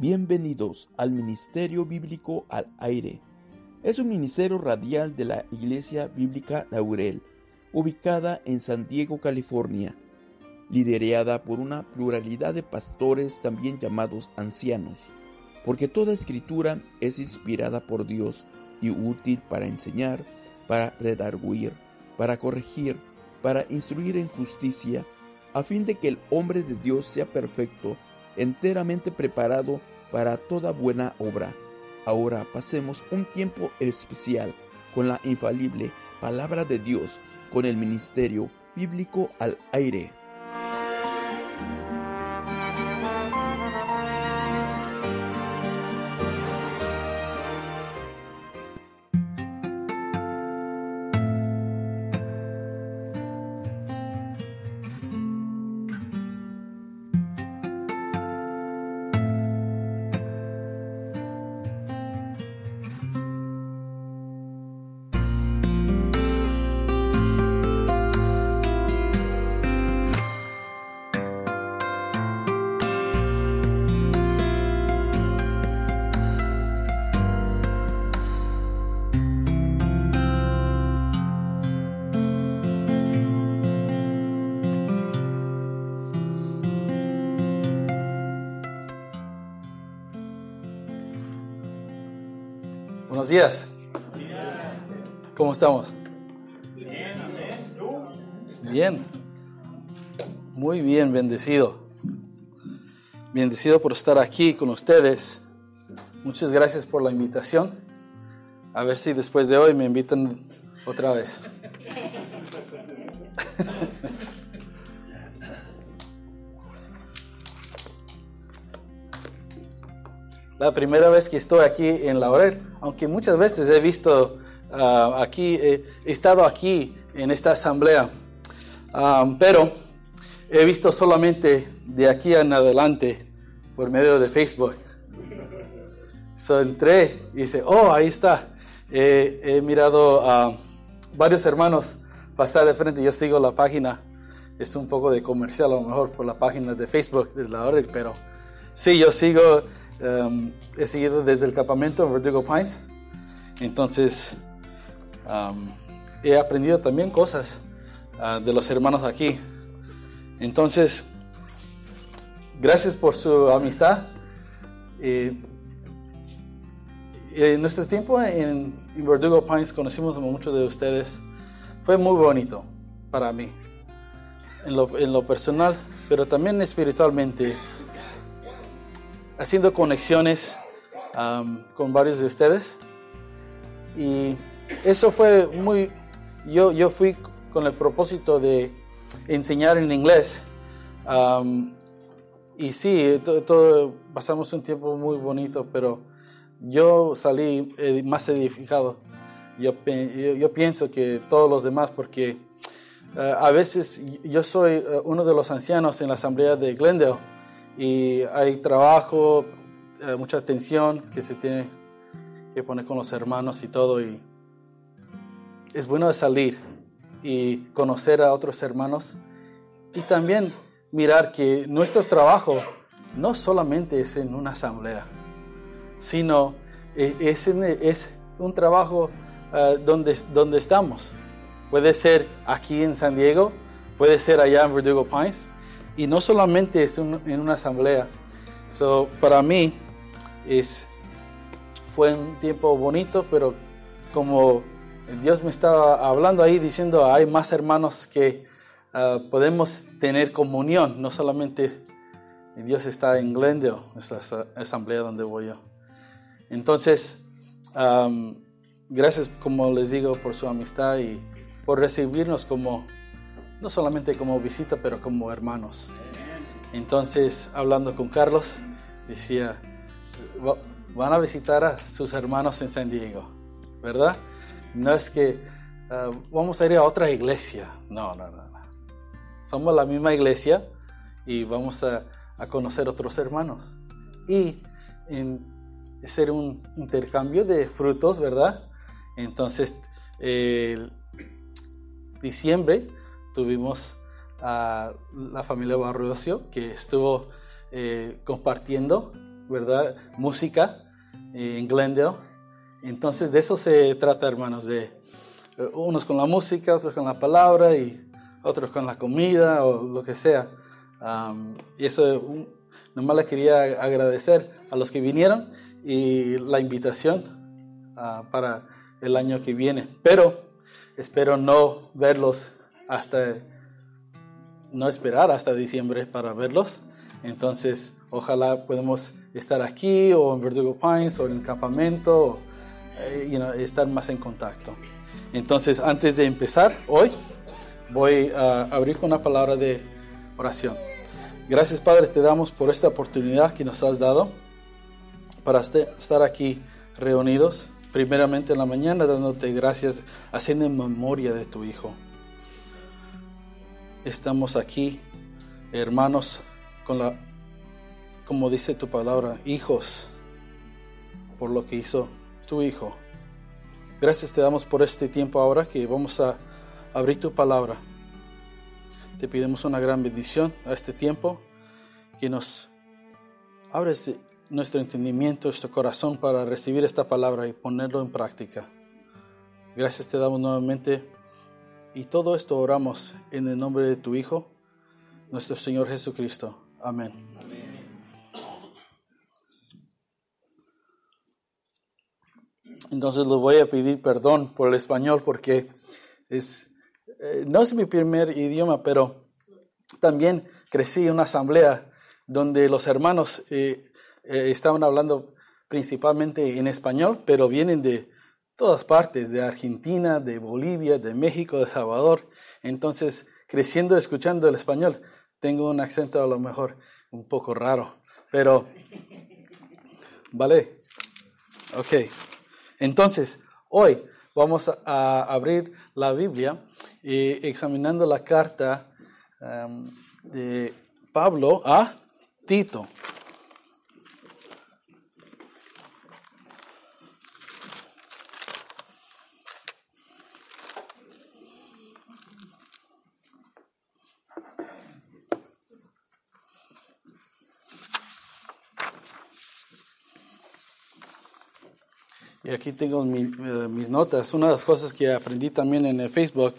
Bienvenidos al Ministerio Bíblico al Aire. Es un ministerio radial de la Iglesia Bíblica Laurel, ubicada en San Diego, California, liderada por una pluralidad de pastores también llamados ancianos, porque toda escritura es inspirada por Dios y útil para enseñar, para redarguir, para corregir, para instruir en justicia, a fin de que el hombre de Dios sea perfecto, enteramente preparado para toda buena obra. Ahora pasemos un tiempo especial con la infalible palabra de Dios, con el ministerio bíblico al aire. Días. ¿Cómo estamos? Bien. Muy bien, bendecido. Bendecido por estar aquí con ustedes. Muchas gracias por la invitación. A ver si después de hoy me invitan otra vez. La primera vez que estoy aquí en Laurel, aunque muchas veces he visto uh, aquí, he estado aquí en esta asamblea, um, pero he visto solamente de aquí en adelante por medio de Facebook. So entré y dice, oh, ahí está. He mirado a varios hermanos pasar de frente. Yo sigo la página. Es un poco de comercial a lo mejor por la página de Facebook de Laurel, pero sí, yo sigo Um, he seguido desde el campamento en Verdugo Pines. Entonces, um, he aprendido también cosas uh, de los hermanos aquí. Entonces, gracias por su amistad. en nuestro tiempo en, Verdugo Pines conocimos a muchos de ustedes. Fue muy bonito para mí, en lo personal, pero también espiritualmente haciendo conexiones con varios de ustedes. Y eso fue muy... Yo, yo fui con el propósito de enseñar en inglés. y sí, todo, pasamos un tiempo muy bonito, pero yo salí más edificado. Yo, yo, pienso que todos los demás, porque eh, a veces yo soy eh, uno de los ancianos en la asamblea de Glendale y hay trabajo, eh, mucha atención que se tiene que poner con los hermanos y todo y es bueno salir y conocer a otros hermanos y también mirar que nuestro trabajo no solamente es en una asamblea, sino eh, es, es un trabajo ah, donde, donde estamos. Puede ser aquí en San Diego, puede ser allá en Verdugo Pines, y no solamente es en una asamblea. So, para mí es, fue un tiempo bonito, pero como Dios me estaba hablando ahí diciendo, hay más hermanos que ah, podemos tener comunión, no solamente Dios está en Glendale, es la asamblea donde voy yo. Entonces, gracias como les digo por su amistad y por recibirnos como, no solamente como visita, pero como hermanos. Entonces, hablando con Carlos, decía, van a visitar a sus hermanos en San Diego, ¿verdad? No es que ah, vamos a ir a otra iglesia, no, no, no. Somos la misma iglesia y vamos a, a conocer otros hermanos. Y en, ser un intercambio de frutos, ¿verdad? Entonces, el diciembre tuvimos a la familia Barrocio que estuvo eh, compartiendo, ¿verdad? Música en Glendale. Entonces, de eso se trata, hermanos, de eh, unos con la música, otros con la palabra y otros con la comida o lo que sea. y eso, nomás le quería agradecer a los que vinieron y la invitación ah, para el año que viene. Pero espero no verlos hasta, no esperar hasta diciembre para verlos. Entonces, ojalá podamos estar aquí o en Verdugo Pines o en el campamento, eh, estar más en contacto. Entonces, antes de empezar hoy, voy a abrir con una palabra de oración. Gracias Padre, te damos por esta oportunidad que nos has dado para este, estar aquí reunidos, primeramente en la mañana dándote gracias, haciendo en memoria de tu Hijo. Estamos aquí, hermanos, con la, como dice tu palabra, hijos, por lo que hizo tu Hijo. Gracias te damos por este tiempo ahora que vamos a abrir tu palabra. Te pedimos una gran bendición a este tiempo, que nos abres nuestro entendimiento, nuestro corazón para recibir esta palabra y ponerlo en práctica. Gracias te damos nuevamente y todo esto oramos en el nombre de tu Hijo, nuestro Señor Jesucristo. Amén. Entonces les voy a pedir perdón por el español porque es, eh, no es mi primer idioma, pero también crecí en una asamblea donde los hermanos eh, eh, estaban hablando principalmente en español, pero vienen de todas partes, de Argentina, de Bolivia, de México, de Salvador. Entonces, creciendo escuchando el español, tengo un acento a lo mejor un poco raro, pero, ¿vale? Ok. Entonces, hoy vamos a abrir la Biblia y examinando la carta um, de Pablo a Tito. Y aquí tengo eh, mis notas. Una de las cosas que aprendí también en Facebook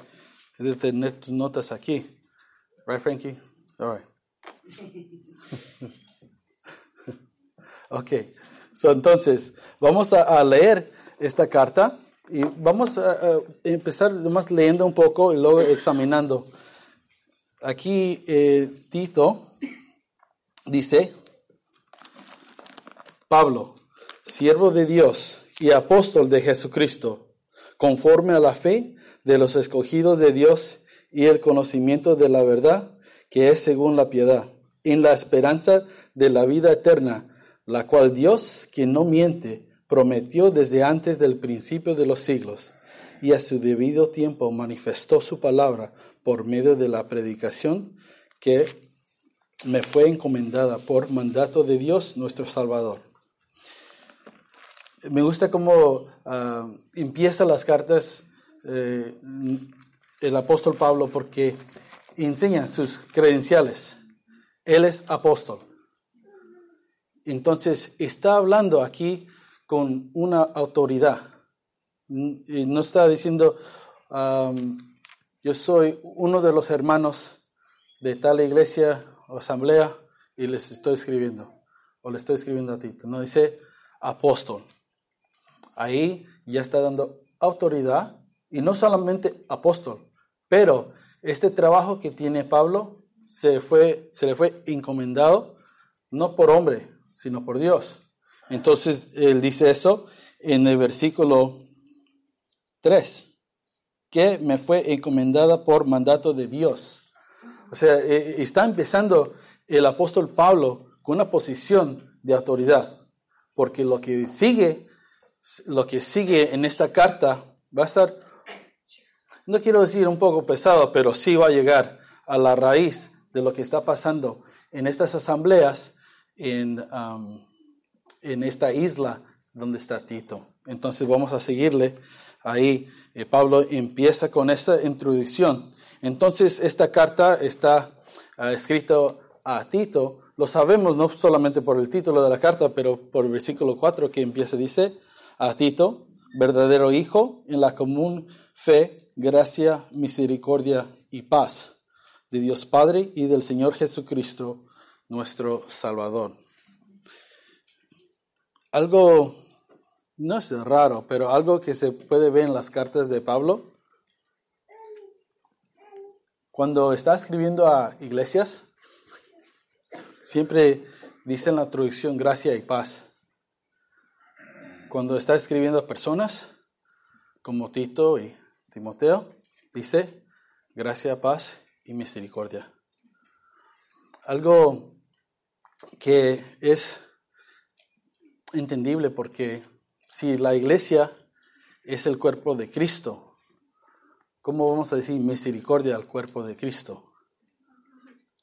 es de tener tus notas aquí. Right, Frankie? All right. ok. So, entonces, vamos a, leer esta carta y vamos a, empezar más leyendo un poco y luego examinando. Aquí eh, Tito dice, Pablo, siervo de Dios y apóstol de Jesucristo, conforme a la fe de los escogidos de Dios y el conocimiento de la verdad, que es según la piedad, en la esperanza de la vida eterna, la cual Dios, quien no miente, prometió desde antes del principio de los siglos, y a su debido tiempo manifestó su palabra por medio de la predicación que me fue encomendada por mandato de Dios nuestro Salvador me gusta cómo uh, empieza las cartas eh, el apóstol Pablo porque enseña sus credenciales. Él es apóstol. Entonces está hablando aquí con una autoridad. No está diciendo, yo soy uno de los hermanos de tal iglesia o asamblea y les estoy escribiendo, o le estoy escribiendo a ti. No dice apóstol. Ahí ya está dando autoridad y no solamente apóstol, pero este trabajo que tiene Pablo se, fue, se le fue encomendado no por hombre, sino por Dios. Entonces él dice eso en el versículo 3, que me fue encomendada por mandato de Dios. O sea, eh, está empezando el apóstol Pablo con una posición de autoridad, porque lo que sigue, lo que sigue en esta carta va a estar, no quiero decir un poco pesado, pero sí va a llegar a la raíz de lo que está pasando en estas asambleas en, en esta isla donde está Tito. Entonces vamos a seguirle ahí. Eh, Pablo empieza con esta introducción. Entonces esta carta está escrita a Tito. Lo sabemos no solamente por el título de la carta, pero por el versículo 4 que empieza, dice, a Tito, verdadero hijo, en la común fe, gracia, misericordia y paz de Dios Padre y del Señor Jesucristo, nuestro Salvador. Algo, no es raro, pero algo que se puede ver en las cartas de Pablo, cuando está escribiendo a iglesias, siempre dice en la traducción gracia y paz. Cuando está escribiendo a personas como Tito y Timoteo, dice gracia, paz y misericordia. Algo que es entendible porque si la iglesia es el cuerpo de Cristo, ¿cómo vamos a decir misericordia al cuerpo de Cristo?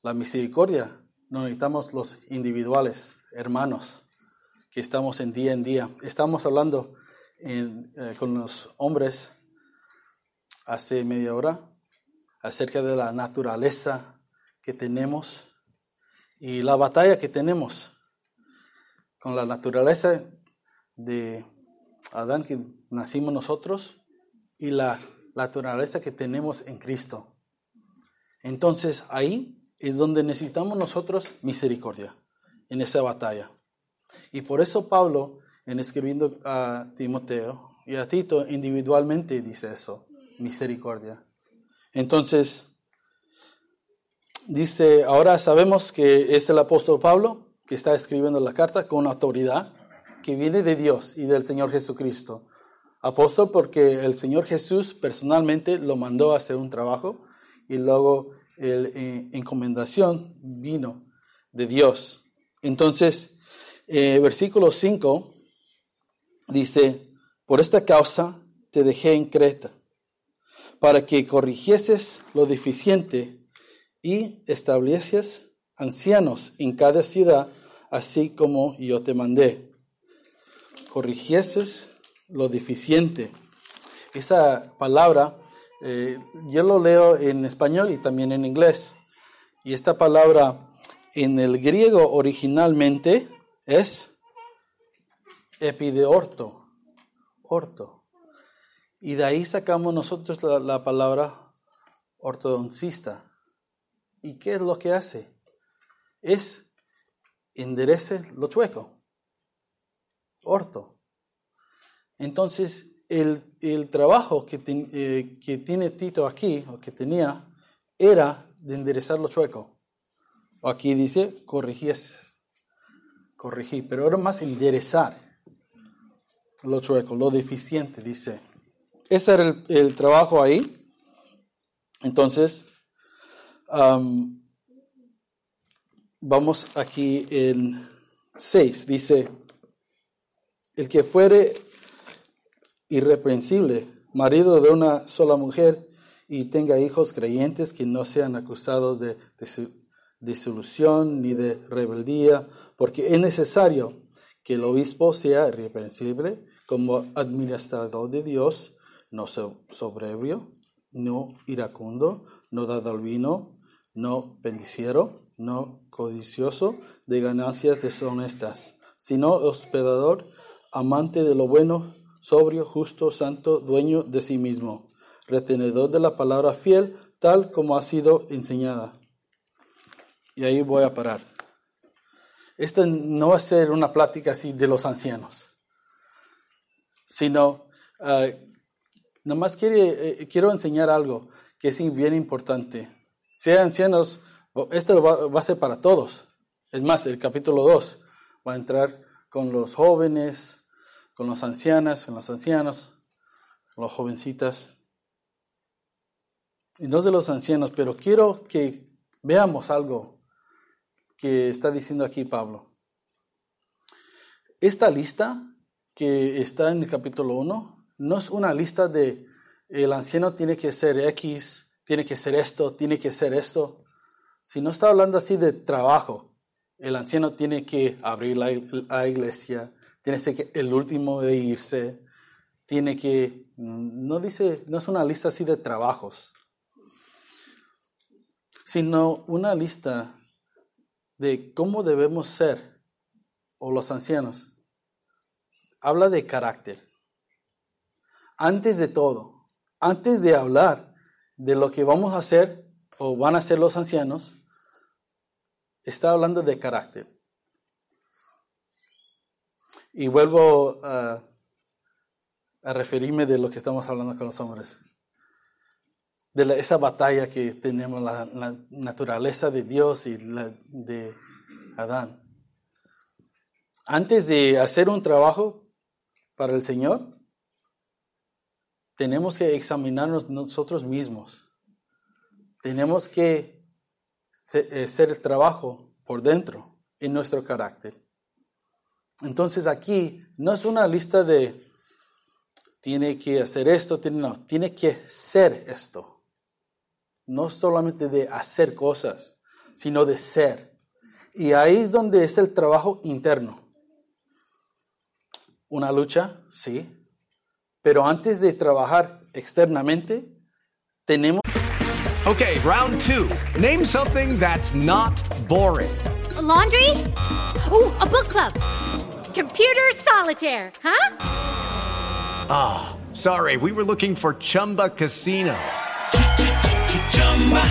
La misericordia no necesitamos los individuales, hermanos, que estamos en día en día. Estamos hablando eh, con los hombres hace media hora acerca de la naturaleza que tenemos y la batalla que tenemos con la naturaleza de Adán que nacimos nosotros y la naturaleza que tenemos en Cristo. Entonces ahí es donde necesitamos nosotros misericordia, en esa batalla. Y por eso Pablo, en escribiendo a Timoteo y a Tito individualmente, dice eso, misericordia. Entonces, dice, ahora sabemos que es el apóstol Pablo que está escribiendo la carta con autoridad que viene de Dios y del Señor Jesucristo. Apóstol porque el Señor Jesús personalmente lo mandó a hacer un trabajo y luego la eh, encomendación vino de Dios. Entonces, eh, versículo 5 dice, por esta causa te dejé en Creta, para que corrigieses lo deficiente y establecies ancianos en cada ciudad, así como yo te mandé. Corrigieses lo deficiente. Esa palabra, eh, yo lo leo en español y también en inglés. Y esta palabra en el griego originalmente es epideorto, orto. Y de ahí sacamos nosotros la, la palabra ortodoncista. ¿Y qué es lo que hace? es enderece lo chueco, orto. Entonces, el, trabajo que, eh, que, tiene Tito aquí, o que tenía, era de enderezar lo chueco. Aquí dice corrigies, corregir, pero era más enderezar lo chueco, lo deficiente, dice. Ese era el, trabajo ahí. Entonces, Vamos aquí en 6, dice, el que fuere irreprensible, marido de una sola mujer, y tenga hijos creyentes que no sean acusados de, disolución ni de rebeldía, porque es necesario que el obispo sea irreprensible como administrador de Dios, no sobrebio, no iracundo, no dado al vino, no bendiciero, no codicioso de ganancias deshonestas, sino hospedador, amante de lo bueno, sobrio, justo, santo, dueño de sí mismo, retenedor de la palabra fiel, tal como ha sido enseñada. Y ahí voy a parar. Esta no va a ser una plática así de los ancianos, sino, uh, nomás eh, quiero enseñar algo que es bien importante. Sean ancianos, esto va, va, a ser para todos. Es más, el capítulo 2 va a entrar con los jóvenes, con las ancianas, con los ancianos, con las jovencitas. Y no de los ancianos, pero quiero que veamos algo que está diciendo aquí Pablo. Esta lista que está en el capítulo 1 no es una lista de el anciano tiene que ser X, tiene que ser esto, tiene que ser esto. Si no está hablando así de trabajo, el anciano tiene que abrir la, iglesia, tiene que ser el último de irse, tiene que, no dice, no es una lista así de trabajos, sino una lista de cómo debemos ser, o los ancianos, habla de carácter. Antes de todo, antes de hablar de lo que vamos a hacer o van a hacer los ancianos, está hablando de carácter. Y vuelvo a, referirme de lo que estamos hablando con los hombres, de esa batalla que tenemos, la, la, naturaleza de Dios y la de Adán. Antes de hacer un trabajo para el Señor, tenemos que examinarnos nosotros mismos. Tenemos que hacer el trabajo por dentro en nuestro carácter. Entonces aquí no es una lista de tiene que hacer esto, tiene, no, tiene que ser esto. No solamente de hacer cosas, sino de ser. Y ahí es donde es el trabajo interno. Una lucha, sí, pero antes de trabajar externamente, tenemos... Okay, round two. Name something that's not boring. A laundry? Ooh, a book club. Computer solitaire, huh? Ah, oh, sorry, we were looking for Chumba Casino.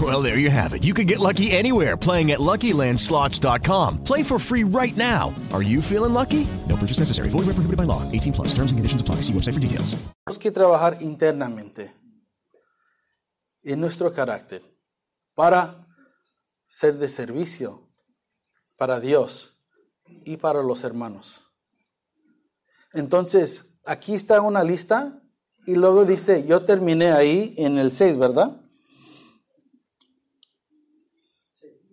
Well, there you have it. You can get lucky anywhere playing at LuckyLandSlots.com. Play for free right now. Are you feeling lucky? No purchase necessary. Void where prohibited by law. 18 plus. Terms and conditions apply. See website for details. Tenemos que trabajar internamente en nuestro carácter para ser de servicio para Dios y para los hermanos. Entonces, aquí está una lista y luego dice, yo terminé ahí en el 6, ¿verdad?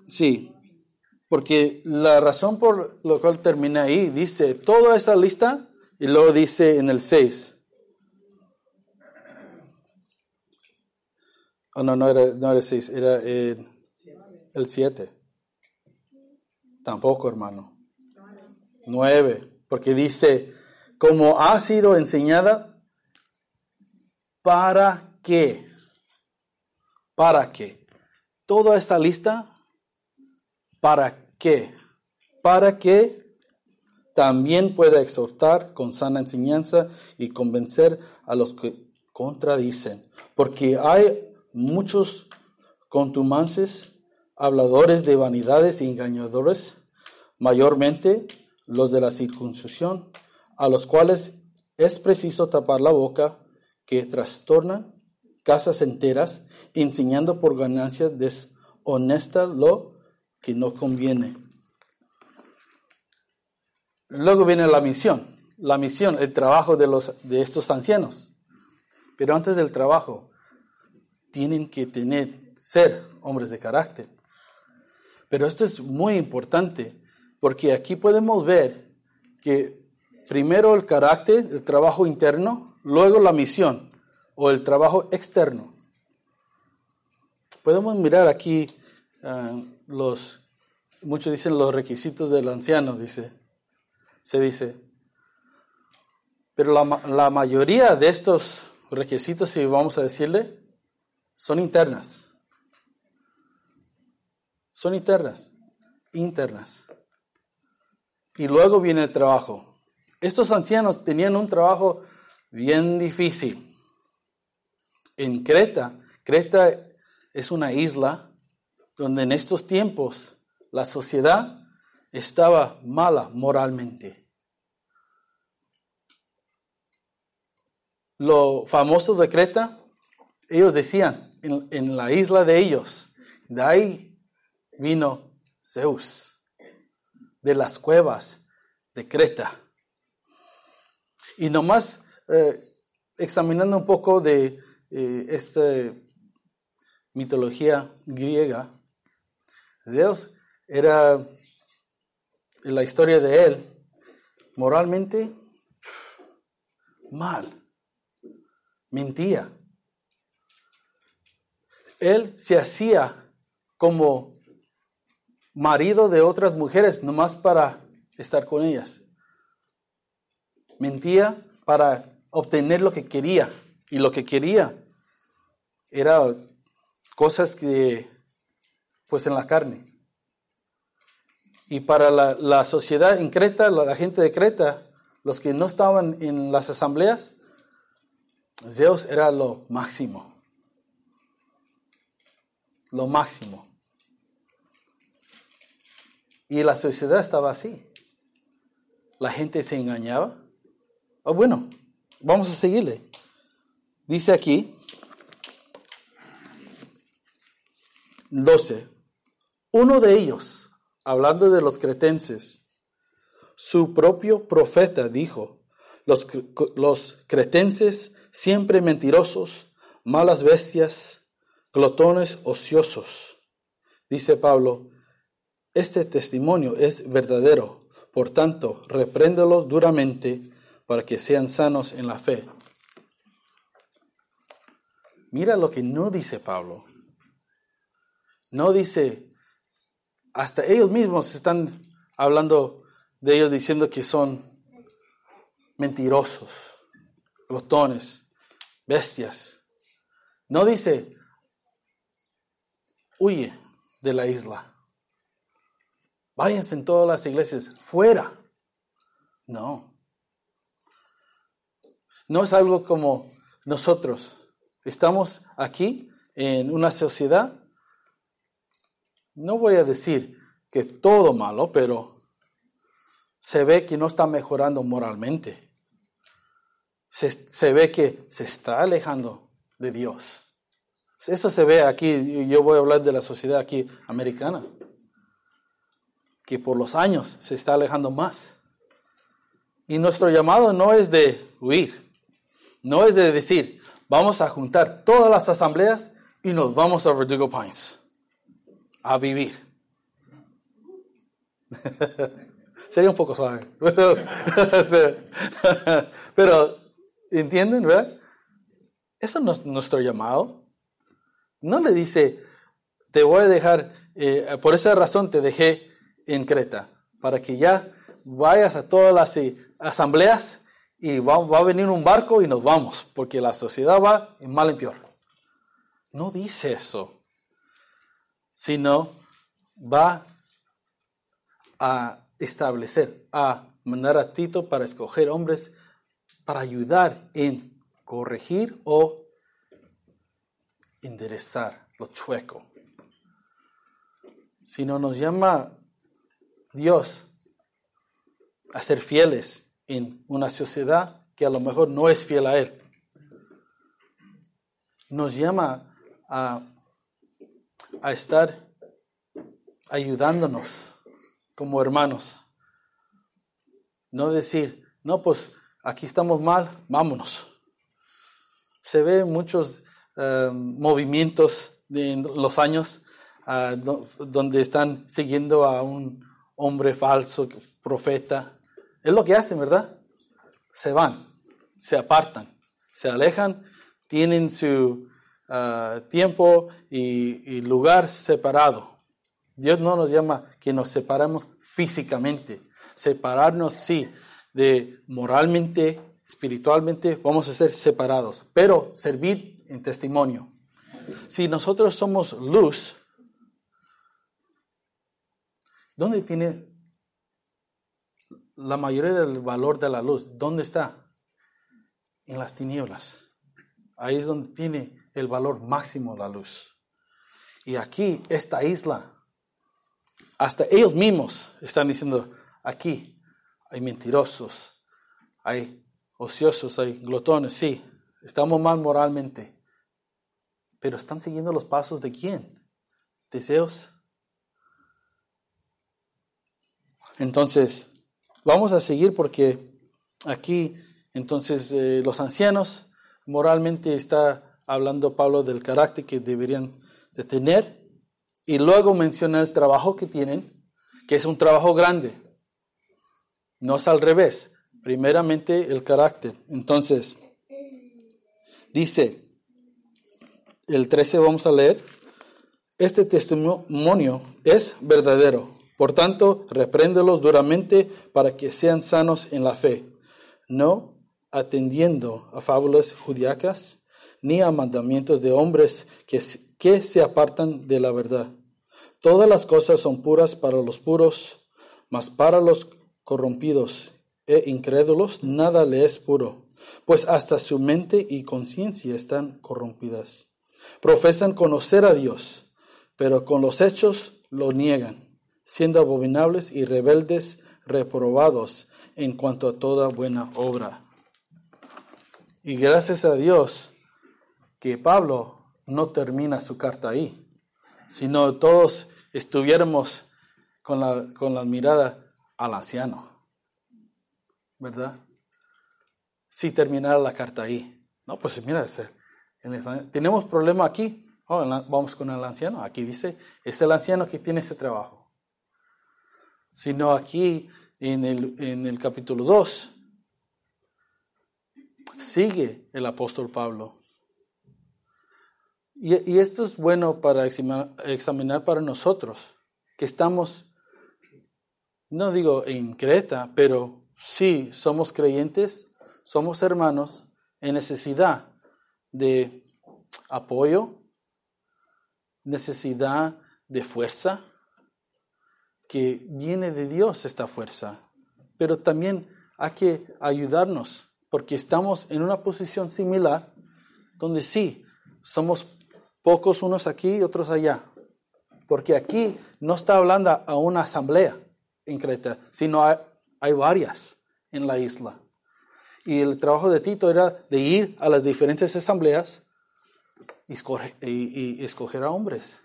Sí, porque la razón por la cual terminé ahí dice toda esa lista y luego dice en el 6. Oh, no, no era, no era el 6, era el 7. Tampoco, hermano. Nueve, porque dice, como ha sido enseñada, ¿para qué? ¿Para qué? Toda esta lista, ¿para qué? Para que también pueda exhortar con sana enseñanza y convencer a los que contradicen. Porque hay muchos contumaces habladores de vanidades y engañadores, mayormente los de la circuncisión, a los cuales es preciso tapar la boca, que trastornan casas enteras, enseñando por ganancia deshonesta lo que no conviene. Luego viene la misión, la misión, el trabajo de, los, de estos ancianos. Pero antes del trabajo, tienen que tener, ser hombres de carácter. Pero esto es muy importante porque aquí podemos ver que primero el carácter, el trabajo interno, luego la misión o el trabajo externo. Podemos mirar aquí ah, los, muchos dicen los requisitos del anciano, dice, se dice. Pero la, la mayoría de estos requisitos, si vamos a decirle, son internas. Son internas, internas. Y luego viene el trabajo. Estos ancianos tenían un trabajo bien difícil. En Creta, Creta es una isla donde en estos tiempos la sociedad estaba mala moralmente. Lo famoso de Creta, ellos decían, en, la isla de ellos, de ahí vino Zeus, de las cuevas de Creta. Y nomás eh, examinando un poco de eh, esta mitología griega, Zeus era la historia de él moralmente mal, mentía. Él se hacía como marido de otras mujeres nomás para estar con ellas. Mentía para obtener lo que quería. Y lo que quería era cosas que, pues en la carne. Y para la, sociedad en Creta, la, gente de Creta, los que no estaban en las asambleas, Zeus era lo máximo. Lo máximo. Y la sociedad estaba así. La gente se engañaba. Oh, bueno, vamos a seguirle. Dice aquí, 12. Uno de ellos, hablando de los cretenses, su propio profeta dijo, los, los cretenses siempre mentirosos, malas bestias, glotones ociosos. Dice Pablo, este testimonio es verdadero, por tanto, repréndelos duramente para que sean sanos en la fe. Mira lo que no dice Pablo. No dice, hasta ellos mismos están hablando de ellos diciendo que son mentirosos, glotones, bestias. No dice, huye de la isla. Váyanse en todas las iglesias, fuera. No. No es algo como nosotros. Estamos aquí en una sociedad. No voy a decir que todo malo, pero se ve que no está mejorando moralmente. Se, se ve que se está alejando de Dios. Eso se ve aquí, yo voy a hablar de la sociedad aquí americana que por los años se está alejando más. Y nuestro llamado no es de huir, no es de decir, vamos a juntar todas las asambleas y nos vamos a Verdugo Pines a vivir. Sería un poco suave. Pero, ¿entienden, verdad? Eso no es nuestro llamado. No le dice, te voy a dejar, eh, por esa razón te dejé en Creta, para que ya vayas a todas las eh, asambleas y va, a venir un barco y nos vamos, porque la sociedad va en mal en peor. No dice eso, sino va a establecer, a mandar a Tito para escoger hombres para ayudar en corregir o enderezar lo chueco. Si no nos llama Dios a ser fieles en una sociedad que a lo mejor no es fiel a Él. Nos llama a, a estar ayudándonos como hermanos. No decir, No, pues aquí estamos mal, vámonos. Se ve muchos eh, movimientos en los años ah, donde están siguiendo a un hombre falso, profeta. Es lo que hacen, ¿verdad? Se van, se apartan, se alejan, tienen su ah, tiempo y, lugar separado. Dios no nos llama que nos separemos físicamente. Separarnos, sí, de moralmente, espiritualmente, vamos a ser separados, pero servir en testimonio. Si nosotros somos luz, ¿dónde tiene la mayoría del valor de la luz? ¿Dónde está? En las tinieblas. Ahí es donde tiene el valor máximo la luz. Y aquí, esta isla, hasta ellos mismos están diciendo, aquí hay mentirosos, hay ociosos, hay glotones, sí, estamos mal moralmente. Pero están siguiendo los pasos de quién? Deseos. Entonces, vamos a seguir porque aquí, entonces, eh, los ancianos, moralmente está hablando Pablo del carácter que deberían de tener y luego menciona el trabajo que tienen, que es un trabajo grande. No es al revés. Primeramente el carácter. Entonces, dice, el 13 vamos a leer, este testimonio es verdadero. Por tanto, repréndelos duramente para que sean sanos en la fe, no atendiendo a fábulas judiacas ni a mandamientos de hombres que, que se apartan de la verdad. Todas las cosas son puras para los puros, mas para los corrompidos e incrédulos nada le es puro, pues hasta su mente y conciencia están corrompidas. Profesan conocer a Dios, pero con los hechos lo niegan, siendo abominables y rebeldes, reprobados en cuanto a toda buena obra. Y gracias a Dios Pablo no termina su carta ahí, sino todos estuviéramos con la, con la mirada al anciano, ¿verdad? Si terminara la carta ahí. No, pues mira, tenemos problema aquí. Oh, vamos con el anciano. Aquí dice, es el anciano que tiene ese trabajo. Sino aquí en el, en el capítulo 2, sigue el apóstol Pablo. Y, esto es bueno para examinar, examinar para nosotros, que estamos, no digo en Creta, pero sí somos creyentes, somos hermanos en necesidad de apoyo, necesidad de fuerza, que viene de Dios esta fuerza, pero también hay que ayudarnos, porque estamos en una posición similar, donde sí, somos pocos unos aquí y otros allá, porque aquí no está hablando a una asamblea en Creta, sino hay, hay varias en la isla. Y el trabajo de Tito era de ir a las diferentes asambleas y escoger, a hombres.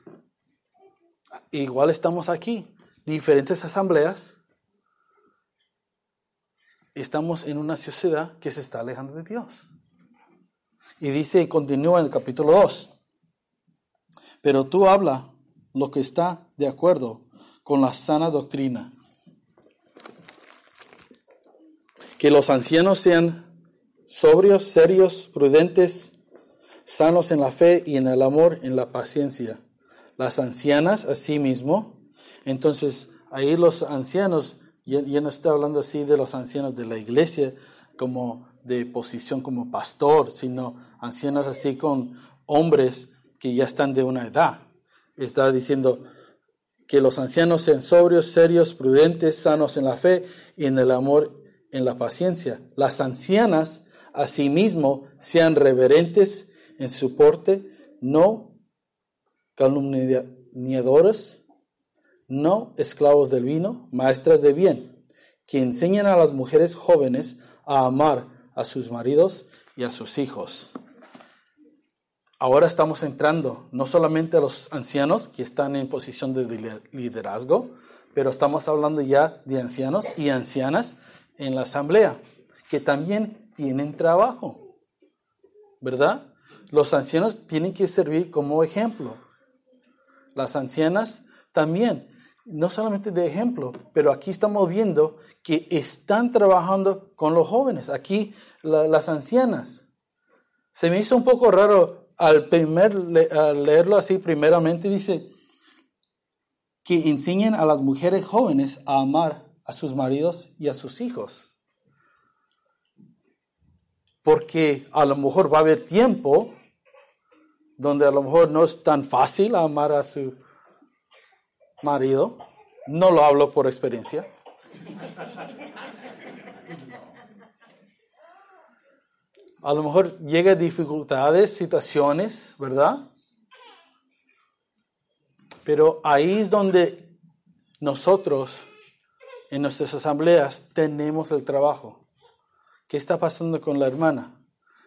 Igual estamos aquí, diferentes asambleas. Estamos en una sociedad que se está alejando de Dios. Y dice, y continúa en el capítulo 2, pero tú habla lo que está de acuerdo con la sana doctrina. Que los ancianos sean sobrios, serios, prudentes, sanos en la fe y en el amor, en la paciencia. Las ancianas, asimismo, entonces ahí los ancianos, ya, no estoy hablando así de los ancianos de la iglesia como de posición como pastor, sino ancianos así con hombres que ya están de una edad. Está diciendo que los ancianos sean sobrios, serios, prudentes, sanos en la fe y en el amor, en la paciencia. Las ancianas, asimismo, sean reverentes, en su porte, no calumniadores, no esclavos del vino, maestras de bien, que enseñan a las mujeres jóvenes a amar a sus maridos y a sus hijos. Ahora estamos entrando no solamente a los ancianos que están en posición de liderazgo, pero estamos hablando ya de ancianos y ancianas en la asamblea. que también tienen trabajo, ¿verdad? Los ancianos tienen que servir como ejemplo. Las ancianas también, no solamente de ejemplo, pero aquí estamos viendo que están trabajando con los jóvenes. Aquí las ancianas. Se me hizo un poco raro al, primer, leerlo así primeramente, dice que enseñen a las mujeres jóvenes a amar a sus maridos y a sus hijos. Porque a lo mejor va a haber tiempo donde a lo mejor no es tan fácil amar a su marido. No lo hablo por experiencia. A lo mejor llega dificultades, situaciones, ¿verdad? Pero ahí es donde nosotros, en nuestras asambleas, tenemos el trabajo. ¿Qué está pasando con la hermana?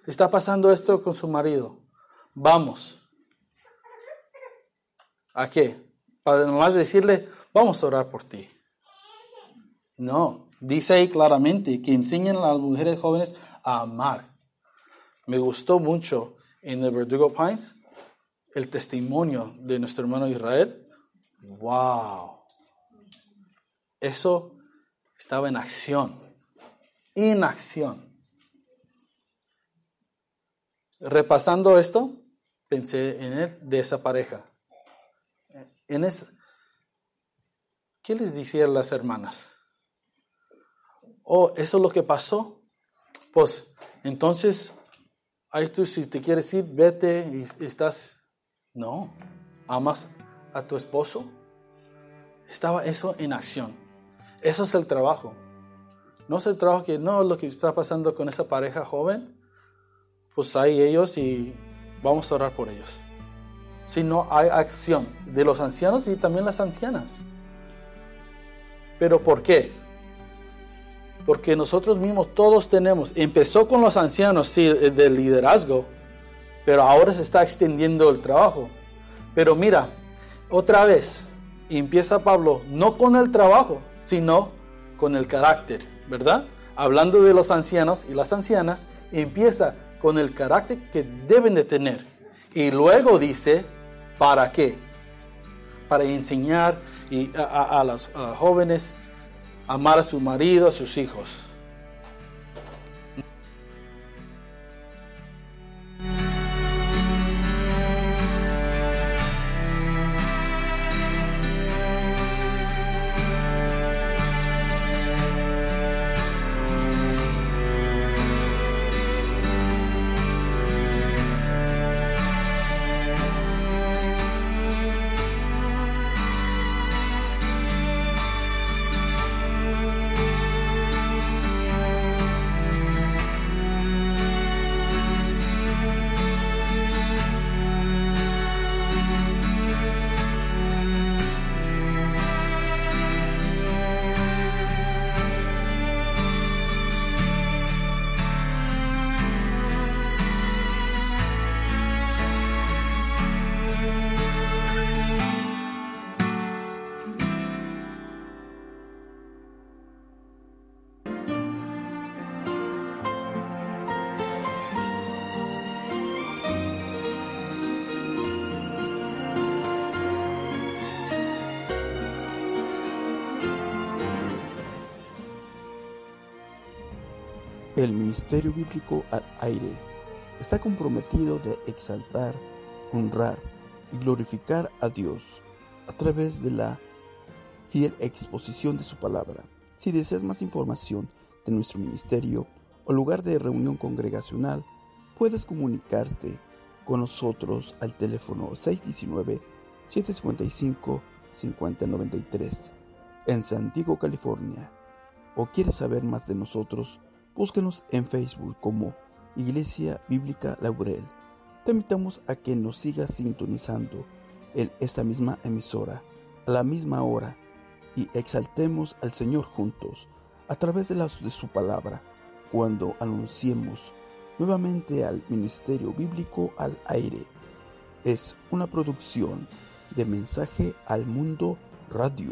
¿Está pasando esto con su marido? Vamos. ¿A qué? Para nomás decirle, vamos a orar por ti. No, dice ahí claramente que enseñan a las mujeres jóvenes a amar. Me gustó mucho en el Verdugo Pines el testimonio de nuestro hermano Israel. ¡Wow! Eso estaba en acción. En acción. Repasando esto, pensé en él, de esa pareja. En esa, ¿Qué les decían las hermanas? Oh, eso es lo que pasó. Pues entonces, ahí tú si te quieres ir, vete y estás... No, amas a tu esposo. Estaba eso en acción. Eso es el trabajo. No es el trabajo que no lo que está pasando con esa pareja joven. Pues hay ellos y vamos a orar por ellos. Sino hay acción de los ancianos y también las ancianas. ¿Pero por qué? Porque nosotros mismos todos tenemos, empezó con los ancianos, sí, del liderazgo, pero ahora se está extendiendo el trabajo. Pero mira, otra vez, empieza Pablo no con el trabajo, sino con el carácter, ¿verdad? Hablando de los ancianos y las ancianas, empieza con el carácter que deben de tener. Y luego dice, ¿para qué? Para enseñar y a, los jóvenes amar a su marido, a sus hijos. El Ministerio Bíblico al Aire está comprometido de exaltar, honrar y glorificar a Dios a través de la fiel exposición de su palabra. Si deseas más información de nuestro ministerio o lugar de reunión congregacional, puedes comunicarte con nosotros al teléfono 619-755-5093 en San Diego, California. ¿O quieres saber más de nosotros? Búsquenos en Facebook como Iglesia Bíblica Laurel. Te invitamos a que nos sigas sintonizando en esta misma emisora a la misma hora y exaltemos al Señor juntos a través de, la, de su palabra cuando anunciemos nuevamente al Ministerio Bíblico al aire. Es una producción de Mensaje al Mundo Radio.